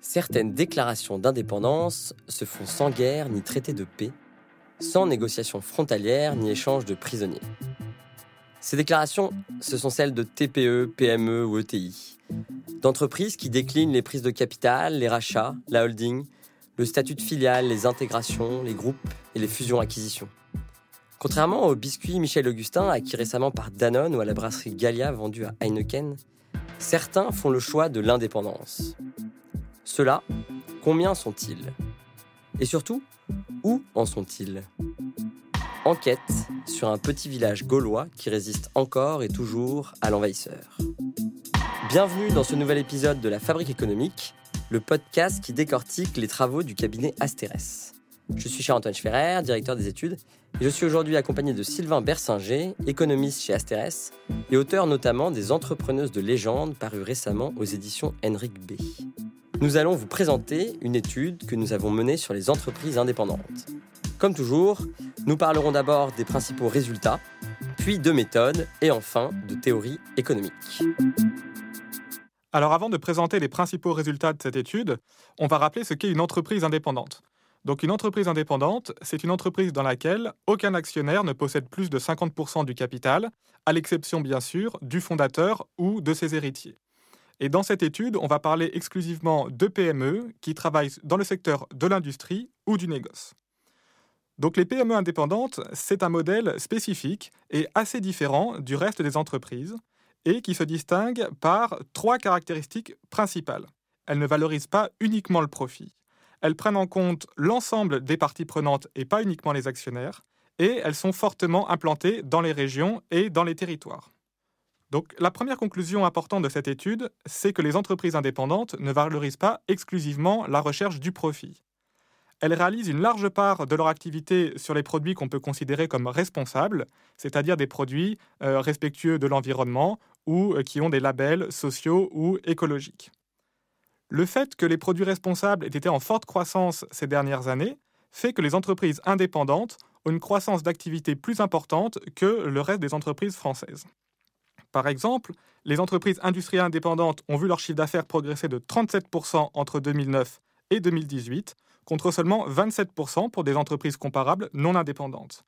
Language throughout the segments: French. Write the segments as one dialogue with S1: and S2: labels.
S1: Certaines déclarations d'indépendance se font sans guerre ni traité de paix, sans négociation frontalière ni échange de prisonniers. Ces déclarations, ce sont celles de TPE, PME ou ETI, d'entreprises qui déclinent les prises de capital, les rachats, la holding, le statut de filiale, les intégrations, les groupes et les fusions-acquisitions. Contrairement au biscuit Michel Augustin, acquis récemment par Danone ou à la brasserie Gallia vendue à Heineken, certains font le choix de l'indépendance. Ceux-là, combien sont-ils? Et surtout, où en sont-ils? Enquête sur un petit village gaulois qui résiste encore et toujours à l'envahisseur. Bienvenue dans ce nouvel épisode de La Fabrique économique, le podcast qui décortique les travaux du cabinet Asterès. Je suis Charles-Antoine Schferrer, directeur des études, et je suis aujourd'hui accompagné de Sylvain Bersinger, économiste chez Asterès, et auteur notamment des Entrepreneuses de légende paru récemment aux éditions Henrik B. Nous allons vous présenter une étude que nous avons menée sur les entreprises indépendantes. Comme toujours, nous parlerons d'abord des principaux résultats, puis de méthodes et enfin de théorie économique.
S2: Alors avant de présenter les principaux résultats de cette étude, on va rappeler ce qu'est une entreprise indépendante. Donc une entreprise indépendante, c'est une entreprise dans laquelle aucun actionnaire ne possède plus de 50% du capital, à l'exception bien sûr du fondateur ou de ses héritiers. Et dans cette étude, on va parler exclusivement de PME qui travaillent dans le secteur de l'industrie ou du négoce. Donc les PME indépendantes, c'est un modèle spécifique et assez différent du reste des entreprises et qui se distingue par trois caractéristiques principales. Elles ne valorisent pas uniquement le profit. Elles prennent en compte l'ensemble des parties prenantes et pas uniquement les actionnaires. Et elles sont fortement implantées dans les régions et dans les territoires. Donc la première conclusion importante de cette étude, c'est que les entreprises indépendantes ne valorisent pas exclusivement la recherche du profit. Elles réalisent une large part de leur activité sur les produits qu'on peut considérer comme responsables, c'est-à-dire des produits euh, respectueux de l'environnement ou euh, qui ont des labels sociaux ou écologiques. Le fait que les produits responsables aient été en forte croissance ces dernières années fait que les entreprises indépendantes ont une croissance d'activité plus importante que le reste des entreprises françaises. Par exemple, les entreprises industrielles indépendantes ont vu leur chiffre d'affaires progresser de 37% entre 2009 et 2018, contre seulement 27% pour des entreprises comparables non indépendantes.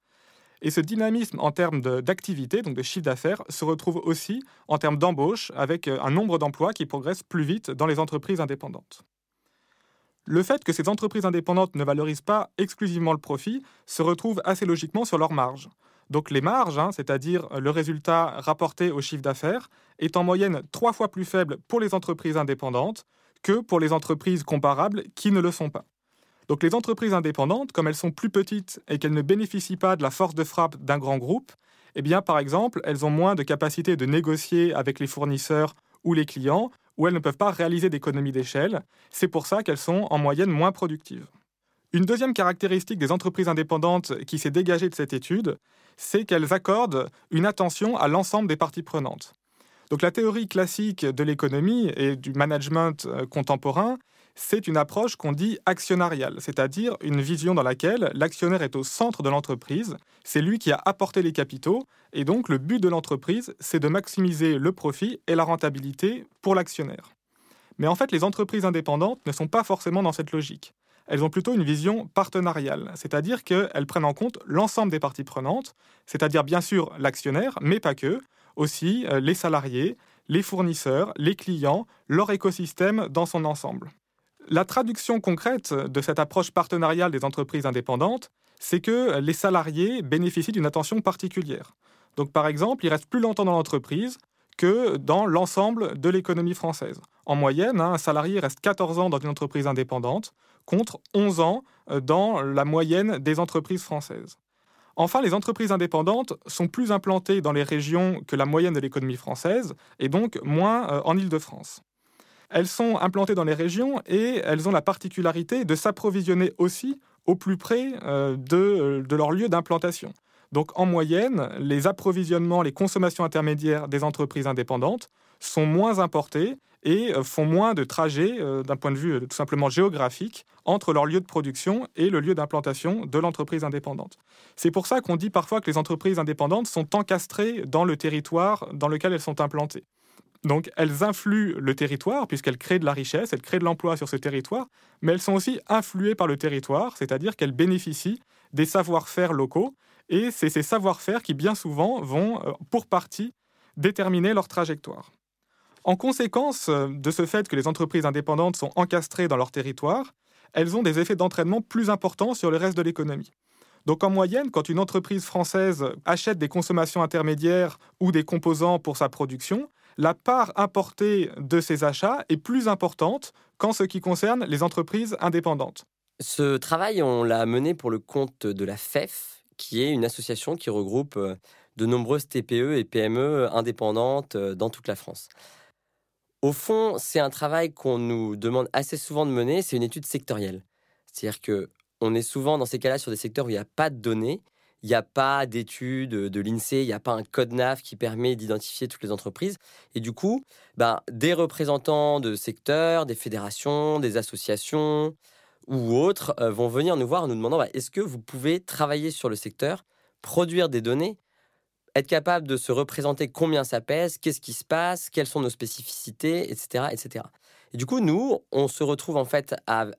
S2: Et ce dynamisme en termes d'activité, donc de chiffre d'affaires, se retrouve aussi en termes d'embauche, avec euh, un nombre d'emplois qui progresse plus vite dans les entreprises indépendantes. Le fait que ces entreprises indépendantes ne valorisent pas exclusivement le profit se retrouve assez logiquement sur leurs marges. Donc les marges, hein, c'est-à-dire le résultat rapporté au chiffre d'affaires, est en moyenne trois fois plus faible pour les entreprises indépendantes que pour les entreprises comparables qui ne le sont pas. Donc les entreprises indépendantes, comme elles sont plus petites et qu'elles ne bénéficient pas de la force de frappe d'un grand groupe, eh bien par exemple, elles ont moins de capacité de négocier avec les fournisseurs ou les clients, ou elles ne peuvent pas réaliser d'économies d'échelle. C'est pour ça qu'elles sont en moyenne moins productives. Une deuxième caractéristique des entreprises indépendantes qui s'est dégagée de cette étude, c'est qu'elles accordent une attention à l'ensemble des parties prenantes. Donc la théorie classique de l'économie et du management euh, contemporain, c'est une approche qu'on dit actionnariale, c'est-à-dire une vision dans laquelle l'actionnaire est au centre de l'entreprise, c'est lui qui a apporté les capitaux, et donc le but de l'entreprise, c'est de maximiser le profit et la rentabilité pour l'actionnaire. Mais en fait, les entreprises indépendantes ne sont pas forcément dans cette logique. Elles ont plutôt une vision partenariale, c'est-à-dire qu'elles prennent en compte l'ensemble des parties prenantes, c'est-à-dire bien sûr l'actionnaire, mais pas que, aussi euh, les salariés, les fournisseurs, les clients, leur écosystème dans son ensemble. La traduction concrète de cette approche partenariale des entreprises indépendantes, c'est que les salariés bénéficient d'une attention particulière. Donc par exemple, ils restent plus longtemps dans l'entreprise que dans l'ensemble de l'économie française. En moyenne, hein, un salarié reste 14 ans dans une entreprise indépendante contre 11 ans euh, dans la moyenne des entreprises françaises. Enfin, les entreprises indépendantes sont plus implantées dans les régions que la moyenne de l'économie française et donc moins euh, en Île-de-France. Elles sont implantées dans les régions et elles ont la particularité de s'approvisionner aussi au plus près euh, de, leur lieu d'implantation. Donc en moyenne, les approvisionnements, les consommations intermédiaires des entreprises indépendantes sont moins importés et euh, font moins de trajets euh, d'un point de vue euh, tout simplement géographique entre leur lieu de production et le lieu d'implantation de l'entreprise indépendante. C'est pour ça qu'on dit parfois que les entreprises indépendantes sont encastrées dans le territoire dans lequel elles sont implantées. Donc elles influent le territoire puisqu'elles créent de la richesse, elles créent de l'emploi sur ce territoire, mais elles sont aussi influées par le territoire, c'est-à-dire qu'elles bénéficient des savoir-faire locaux, et c'est ces savoir-faire qui bien souvent vont, pour partie, déterminer leur trajectoire. En conséquence euh, de ce fait que les entreprises indépendantes sont encastrées dans leur territoire, elles ont des effets d'entraînement plus importants sur le reste de l'économie. Donc en moyenne, quand une entreprise française achète des consommations intermédiaires ou des composants pour sa production, la part importée de ces achats est plus importante qu'en ce qui concerne les entreprises indépendantes.
S1: Ce travail, on l'a mené pour le compte de la FEF, qui est une association qui regroupe euh, de nombreuses TPE et PME indépendantes euh, dans toute la France. Au fond, c'est un travail qu'on nous demande assez souvent de mener, c'est une étude sectorielle. C'est-à-dire que on est souvent dans ces cas-là sur des secteurs où il n'y a pas de données, il n'y a pas d'études de l'INSEE, il n'y a pas un code NAF qui permet d'identifier toutes les entreprises. Et du coup, ben, des représentants de secteurs, des fédérations, des associations ou autres euh, vont venir nous voir en nous demandant bah, est-ce que vous pouvez travailler sur le secteur, produire des données être capable de se représenter combien ça pèse, qu'est-ce qui se passe, quelles sont nos spécificités, etc., etc. Et du coup, nous, on se retrouve en fait à,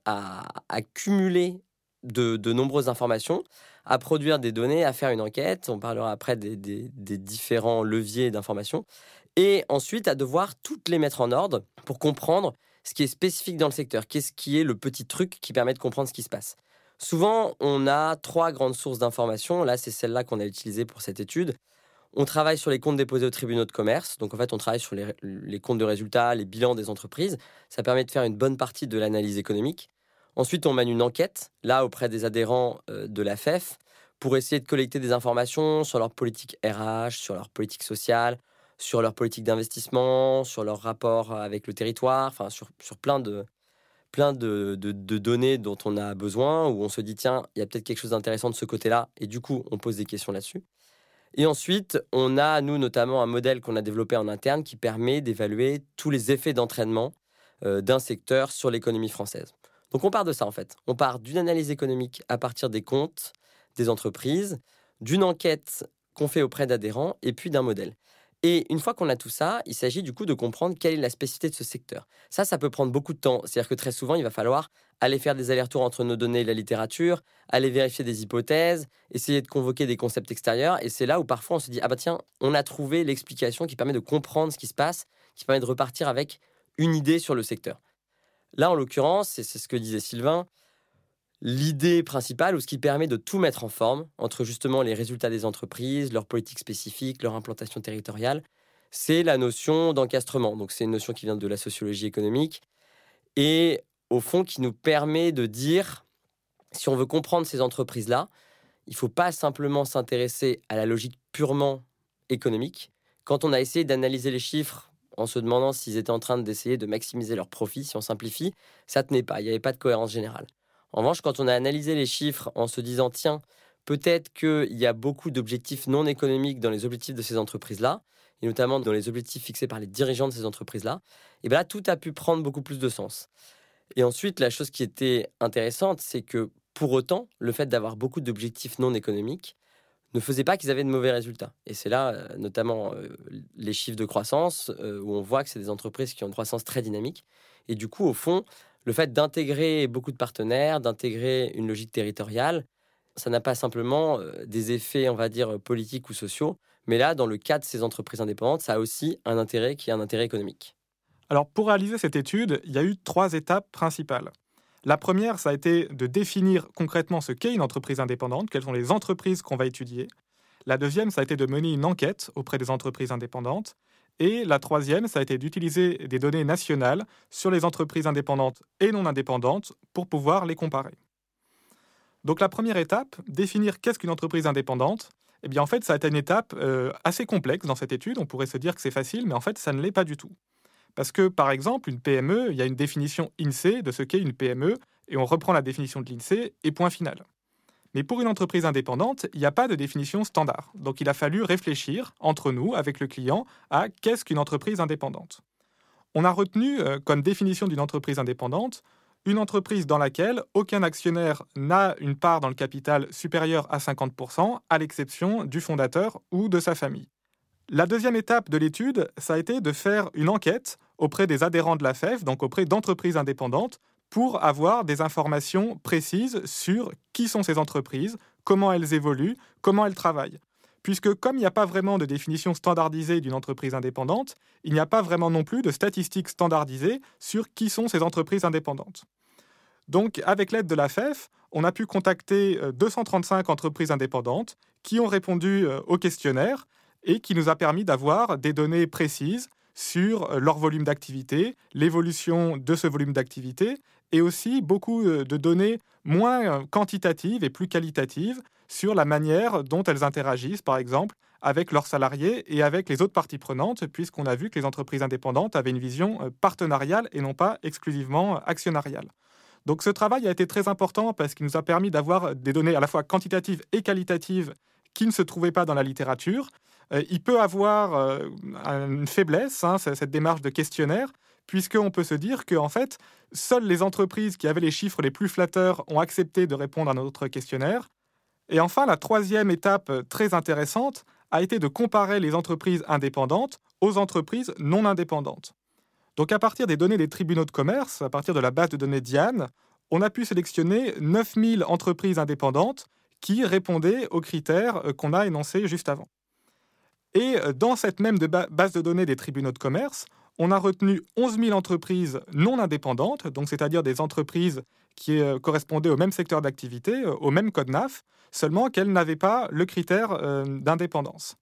S1: accumuler de, nombreuses informations, à produire des données, à faire une enquête. On parlera après des, différents leviers d'information. Et ensuite, à devoir toutes les mettre en ordre pour comprendre ce qui est spécifique dans le secteur. Qu'est-ce qui est le petit truc qui permet de comprendre ce qui se passe? Souvent, on a trois grandes sources d'informations. Là, c'est celle-là qu'on a utilisée pour cette étude. On travaille sur les comptes déposés aux tribunaux de commerce. Donc, en fait, on travaille sur les, comptes de résultats, les bilans des entreprises. Ça permet de faire une bonne partie de l'analyse économique. Ensuite, on mène une enquête, là, auprès des adhérents euh, de la FEF, pour essayer de collecter des informations sur leur politique RH, sur leur politique sociale, sur leur politique d'investissement, sur leur rapport avec le territoire, enfin, sur, plein de, plein de, données dont on a besoin, où on se dit, tiens, il y a peut-être quelque chose d'intéressant de ce côté-là, et du coup, on pose des questions là-dessus. Et ensuite, on a, nous, notamment un modèle qu'on a développé en interne qui permet d'évaluer tous les effets d'entraînement euh, d'un secteur sur l'économie française. Donc on part de ça, en fait. On part d'une analyse économique à partir des comptes des entreprises, d'une enquête qu'on fait auprès d'adhérents, et puis d'un modèle. Et une fois qu'on a tout ça, il s'agit du coup de comprendre quelle est la spécificité de ce secteur. Ça, ça peut prendre beaucoup de temps. C'est-à-dire que très souvent, il va falloir aller faire des allers-retours entre nos données et la littérature, aller vérifier des hypothèses, essayer de convoquer des concepts extérieurs. Et c'est là où parfois on se dit, ah bah tiens, on a trouvé l'explication qui permet de comprendre ce qui se passe, qui permet de repartir avec une idée sur le secteur. Là, en l'occurrence, c'est ce que disait Sylvain, l'idée principale ou ce qui permet de tout mettre en forme entre justement les résultats des entreprises, leur politique spécifique, leur implantation territoriale, c'est la notion d'encastrement. Donc c'est une notion qui vient de la sociologie économique et au fond qui nous permet de dire si on veut comprendre ces entreprises-là, il ne faut pas simplement s'intéresser à la logique purement économique. Quand on a essayé d'analyser les chiffres en se demandant s'ils étaient en train d'essayer de maximiser leurs profits, si on simplifie, ça tenait pas, il n'y avait pas de cohérence générale. En revanche, quand on a analysé les chiffres en se disant, tiens, peut-être qu'il y a beaucoup d'objectifs non économiques dans les objectifs de ces entreprises-là, et notamment dans les objectifs fixés par les dirigeants de ces entreprises-là, et bien là, tout a pu prendre beaucoup plus de sens. Et ensuite, la chose qui était intéressante, c'est que pour autant, le fait d'avoir beaucoup d'objectifs non économiques ne faisait pas qu'ils avaient de mauvais résultats. Et c'est là, euh, notamment, euh, les chiffres de croissance, euh, où on voit que c'est des entreprises qui ont une croissance très dynamique. Et du coup, au fond, le fait d'intégrer beaucoup de partenaires, d'intégrer une logique territoriale, ça n'a pas simplement des effets, on va dire, politiques ou sociaux, mais là, dans le cas de ces entreprises indépendantes, ça a aussi un intérêt qui est un intérêt économique.
S2: Alors, pour réaliser cette étude, il y a eu trois étapes principales. La première, ça a été de définir concrètement ce qu'est une entreprise indépendante, quelles sont les entreprises qu'on va étudier. La deuxième, ça a été de mener une enquête auprès des entreprises indépendantes. Et la troisième, ça a été d'utiliser des données nationales sur les entreprises indépendantes et non indépendantes pour pouvoir les comparer. Donc la première étape, définir qu'est-ce qu'une entreprise indépendante, eh bien en fait ça a été une étape euh, assez complexe dans cette étude. On pourrait se dire que c'est facile, mais en fait ça ne l'est pas du tout. Parce que par exemple, une PME, il y a une définition INSEE de ce qu'est une PME, et on reprend la définition de l'INSEE, et point final. Mais pour une entreprise indépendante, il n'y a pas de définition standard. Donc il a fallu réfléchir entre nous, avec le client, à qu'est-ce qu'une entreprise indépendante. On a retenu euh, comme définition d'une entreprise indépendante une entreprise dans laquelle aucun actionnaire n'a une part dans le capital supérieure à 50%, à l'exception du fondateur ou de sa famille. La deuxième étape de l'étude, ça a été de faire une enquête auprès des adhérents de la FEF, donc auprès d'entreprises indépendantes, pour avoir des informations précises sur qui sont ces entreprises, comment elles évoluent, comment elles travaillent. Puisque comme il n'y a pas vraiment de définition standardisée d'une entreprise indépendante, il n'y a pas vraiment non plus de statistiques standardisées sur qui sont ces entreprises indépendantes. Donc avec l'aide de la FEF, on a pu contacter 235 euh, entreprises indépendantes qui ont répondu euh, au questionnaire et qui nous a permis d'avoir des données précises sur euh, leur volume d'activité, l'évolution de ce volume d'activité, et aussi beaucoup euh, de données moins euh, quantitatives et plus qualitatives sur la manière dont elles interagissent, par exemple, avec leurs salariés et avec les autres parties prenantes, puisqu'on a vu que les entreprises indépendantes avaient une vision partenariale et non pas exclusivement actionnariale. Donc ce travail a été très important parce qu'il nous a permis d'avoir des données à la fois quantitatives et qualitatives qui ne se trouvaient pas dans la littérature, il peut avoir euh, une faiblesse, hein, cette démarche de questionnaire, puisqu'on peut se dire que en fait, seules les entreprises qui avaient les chiffres les plus flatteurs ont accepté de répondre à notre questionnaire. Et enfin, la troisième étape euh, très intéressante a été de comparer les entreprises indépendantes aux entreprises non indépendantes. Donc à partir des données des tribunaux de commerce, à partir de la base de données Diane, on a pu sélectionner 9000 entreprises indépendantes qui répondaient aux critères qu'on a énoncés juste avant. Et euh, dans cette même base de données des tribunaux de commerce, on a retenu 11 000 entreprises non indépendantes, donc c'est-à-dire des entreprises qui euh, correspondaient au même secteur d'activité, euh, au même code NAF, seulement qu'elles n'avaient pas le critère d'indépendance.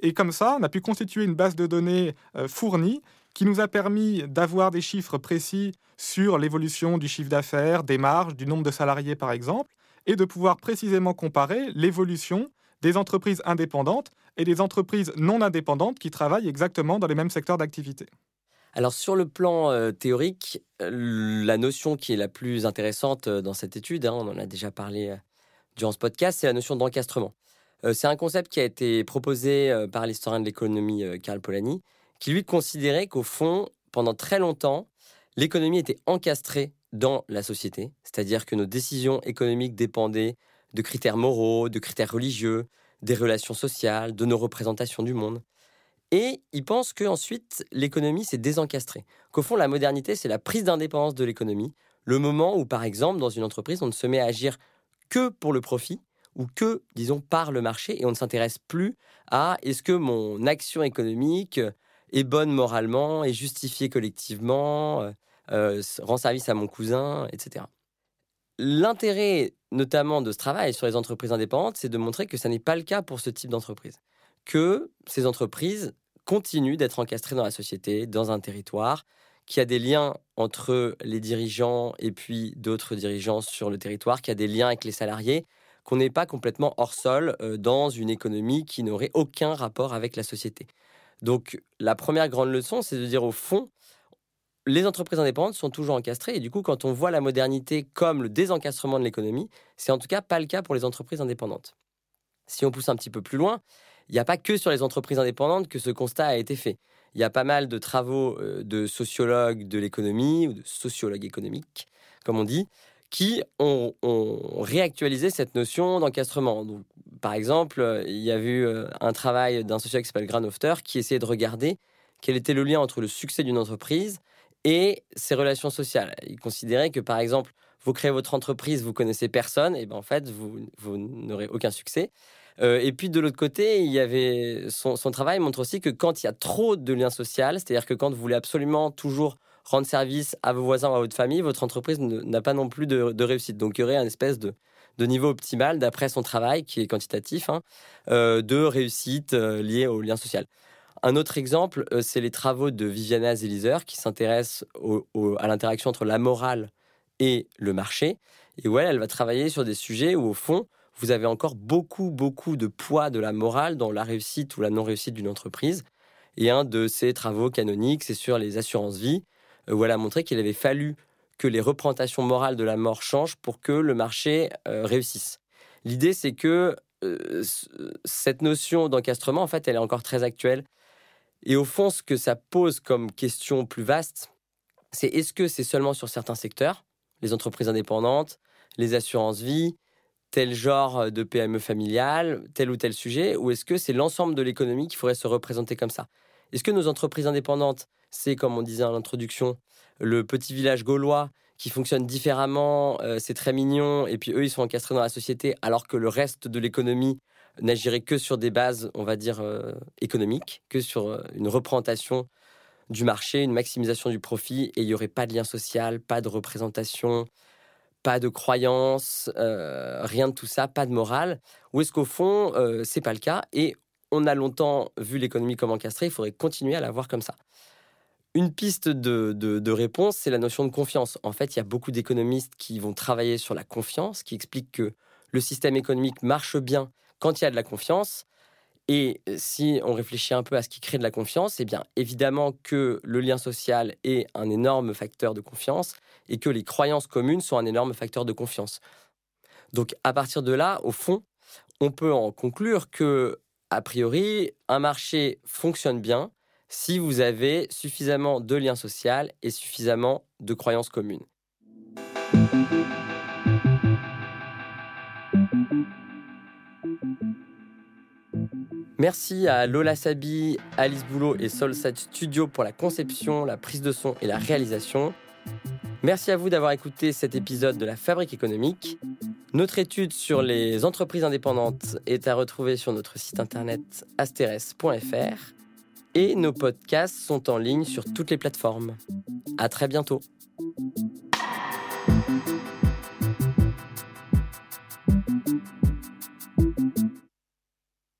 S2: Et comme ça, on a pu constituer une base de données fournie qui nous a permis d'avoir des chiffres précis sur l'évolution du chiffre d'affaires, des marges, du nombre de salariés par exemple, et de pouvoir précisément comparer l'évolution des entreprises indépendantes et des entreprises non indépendantes qui travaillent exactement dans les mêmes secteurs d'activité.
S1: Alors sur le plan euh, théorique, euh, la notion qui est la plus intéressante euh, dans cette étude, hein, on en a déjà parlé durant ce podcast, c'est la notion d'encastrement. c'est un concept qui a été proposé par l'historien de l'économie Karl Polanyi, qui lui considérait qu'au fond, pendant très longtemps, l'économie était encastrée dans la société, c'est-à-dire que nos décisions économiques dépendaient de critères moraux, de critères religieux, des relations sociales, de nos représentations du monde. Et il pense qu'ensuite, l'économie s'est désencastrée. Qu'au fond, la modernité, c'est la prise d'indépendance de l'économie, le moment où, par exemple, dans une entreprise, on ne se met à agir que pour le profit ou que, disons, par le marché, et on ne s'intéresse plus à est-ce que mon action économique est bonne moralement, est justifiée collectivement, euh, euh, rend service à mon cousin, etc. L'intérêt notamment de ce travail sur les entreprises indépendantes, c'est de montrer que ça n'est pas le cas pour ce type d'entreprise. Que ces entreprises continuent d'être encastrées dans la société, dans un territoire, qu'il y a des liens entre les dirigeants et puis d'autres dirigeants sur le territoire, qu'il y a des liens avec les salariés, qu'on n'est pas complètement hors sol euh, dans une économie qui n'aurait aucun rapport avec la société. Donc la première grande leçon, c'est de dire au fond, les entreprises indépendantes sont toujours encastrées. Et du coup, quand on voit la modernité comme le désencastrement de l'économie, c'est en tout cas pas le cas pour les entreprises indépendantes. Si on pousse un petit peu plus loin, il n'y a pas que sur les entreprises indépendantes que ce constat a été fait. Il y a pas mal de travaux euh, de sociologues de l'économie ou de sociologues économiques, comme on dit, qui ont, réactualisé cette notion d'encastrement. Par exemple, euh, il y a eu euh, un travail d'un sociologue qui s'appelle Granofter qui essayait de regarder quel était le lien entre le succès d'une entreprise et ses relations sociales. Il considérait que, par exemple, vous créez votre entreprise, vous connaissez personne, et ben en fait, vous, vous n'aurez aucun succès. Euh, et puis de l'autre côté, il y avait son, travail montre aussi que quand il y a trop de liens sociaux, c'est-à-dire que quand vous voulez absolument toujours rendre service à vos voisins ou à votre famille, votre entreprise n'a pas non plus de, réussite. Donc il y aurait un espèce de, niveau optimal d'après son travail, qui est quantitatif, hein, euh, de réussite euh, liée au lien social. Un autre exemple, euh, c'est les travaux de Viviana Zelizer qui s'intéresse à l'interaction entre la morale et le marché. Et ouais, elle va travailler sur des sujets où, au fond, vous avez encore beaucoup, beaucoup de poids de la morale dans la réussite ou la non-réussite d'une entreprise. Et un de ses travaux canoniques, c'est sur les assurances-vie, euh, où elle a montré qu'il avait fallu que les représentations morales de la mort changent pour que le marché euh, réussisse. L'idée, c'est que cette notion d'encastrement, en fait, elle est encore très actuelle. Et au fond, ce que ça pose comme question plus vaste, c'est est-ce que c'est seulement sur certains secteurs, les entreprises indépendantes, les assurances-vie, tel genre de PME familiale, tel ou tel sujet, ou est-ce que c'est l'ensemble de l'économie qui faudrait se représenter comme ça? Est-ce que nos entreprises indépendantes, c'est, comme on disait à l'introduction, le petit village gaulois qui fonctionne différemment, euh, c'est très mignon, et puis eux, ils sont encastrés dans la société, alors que le reste de l'économie n'agirait que sur des bases, on va dire, euh, économiques, que sur euh, une représentation du marché, une maximisation du profit, et il n'y aurait pas de lien social, pas de représentation, pas de croyance, rien de tout ça, pas de morale. Ou est-ce qu'au fond, c'est pas le cas Et on a longtemps vu l'économie comme encastrée, il faudrait continuer à la voir comme ça. Une piste de, réponse, c'est la notion de confiance. En fait, il y a beaucoup d'économistes qui vont travailler sur la confiance, qui expliquent que le système économique marche bien quand il y a de la confiance. Et si on réfléchit un peu à ce qui crée de la confiance, eh bien évidemment que le lien social est un énorme facteur de confiance et que les croyances communes sont un énorme facteur de confiance. Donc à partir de là, au fond, on peut en conclure que a priori, un marché fonctionne bien si vous avez suffisamment de liens sociaux et suffisamment de croyances communes. Merci à Lola Sabi, Alice Boulot et Solsat Studio pour la conception, la prise de son et la réalisation. Merci à vous d'avoir écouté cet épisode de la Fabrique économique. Notre étude sur les entreprises indépendantes est à retrouver sur notre site internet asteres.fr et nos podcasts sont en ligne sur toutes les plateformes. À très bientôt.